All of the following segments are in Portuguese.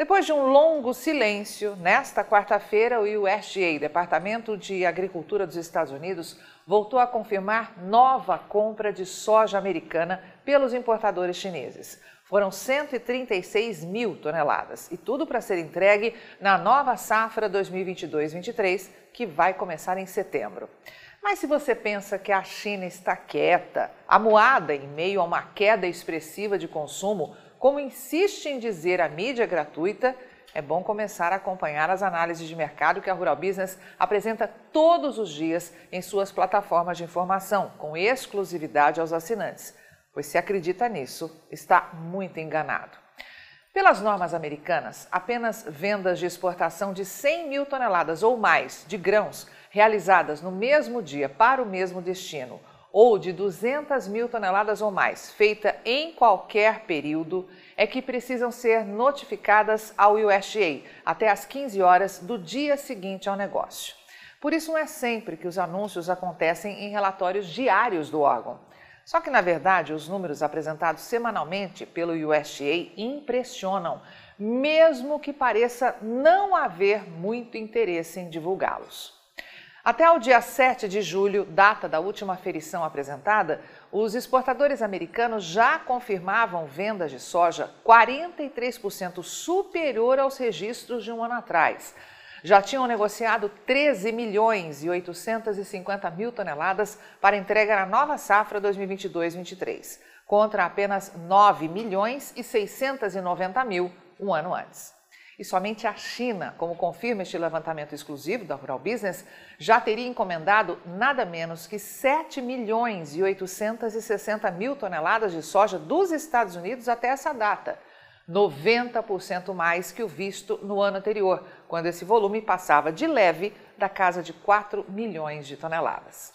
Depois de um longo silêncio, nesta quarta-feira, o USDA, Departamento de Agricultura dos Estados Unidos, voltou a confirmar nova compra de soja americana pelos importadores chineses. Foram 136 mil toneladas e tudo para ser entregue na nova safra 2022-23, que vai começar em setembro. Mas se você pensa que a China está quieta, amuada em meio a uma queda expressiva de consumo, como insiste em dizer a mídia gratuita, é bom começar a acompanhar as análises de mercado que a Rural Business apresenta todos os dias em suas plataformas de informação, com exclusividade aos assinantes. Pois se acredita nisso, está muito enganado. Pelas normas americanas, apenas vendas de exportação de 100 mil toneladas ou mais de grãos realizadas no mesmo dia para o mesmo destino ou de 200 mil toneladas ou mais, feita em qualquer período, é que precisam ser notificadas ao USDA até às 15 horas do dia seguinte ao negócio. Por isso, não é sempre que os anúncios acontecem em relatórios diários do órgão. Só que, na verdade, os números apresentados semanalmente pelo USDA impressionam, mesmo que pareça não haver muito interesse em divulgá-los. Até o dia 7 de julho, data da última aferição apresentada, os exportadores americanos já confirmavam vendas de soja 43% superior aos registros de um ano atrás. Já tinham negociado 13 milhões e 850 mil toneladas para entrega na nova safra 2022-23, contra apenas 9 milhões e 690 mil um ano antes. E somente a China, como confirma este levantamento exclusivo da Rural Business, já teria encomendado nada menos que 7 milhões e 860 mil toneladas de soja dos Estados Unidos até essa data. 90% mais que o visto no ano anterior, quando esse volume passava de leve da casa de 4 milhões de toneladas.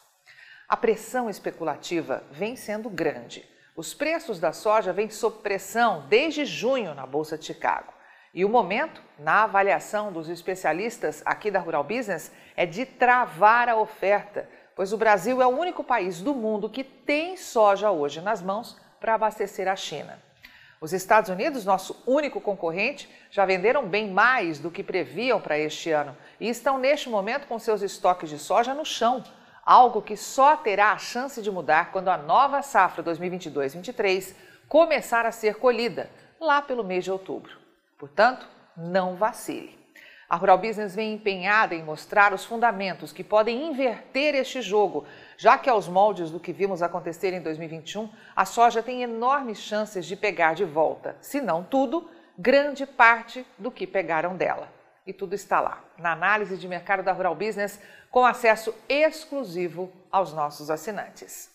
A pressão especulativa vem sendo grande. Os preços da soja vêm sob pressão desde junho na Bolsa de Chicago. E o momento, na avaliação dos especialistas aqui da Rural Business, é de travar a oferta, pois o Brasil é o único país do mundo que tem soja hoje nas mãos para abastecer a China. Os Estados Unidos, nosso único concorrente, já venderam bem mais do que previam para este ano e estão neste momento com seus estoques de soja no chão, algo que só terá a chance de mudar quando a nova safra 2022-23 começar a ser colhida, lá pelo mês de outubro. Portanto, não vacile. A Rural Business vem empenhada em mostrar os fundamentos que podem inverter este jogo, já que aos moldes do que vimos acontecer em 2021, a soja tem enormes chances de pegar de volta, se não tudo, grande parte do que pegaram dela. E tudo está lá, na análise de mercado da Rural Business, com acesso exclusivo aos nossos assinantes.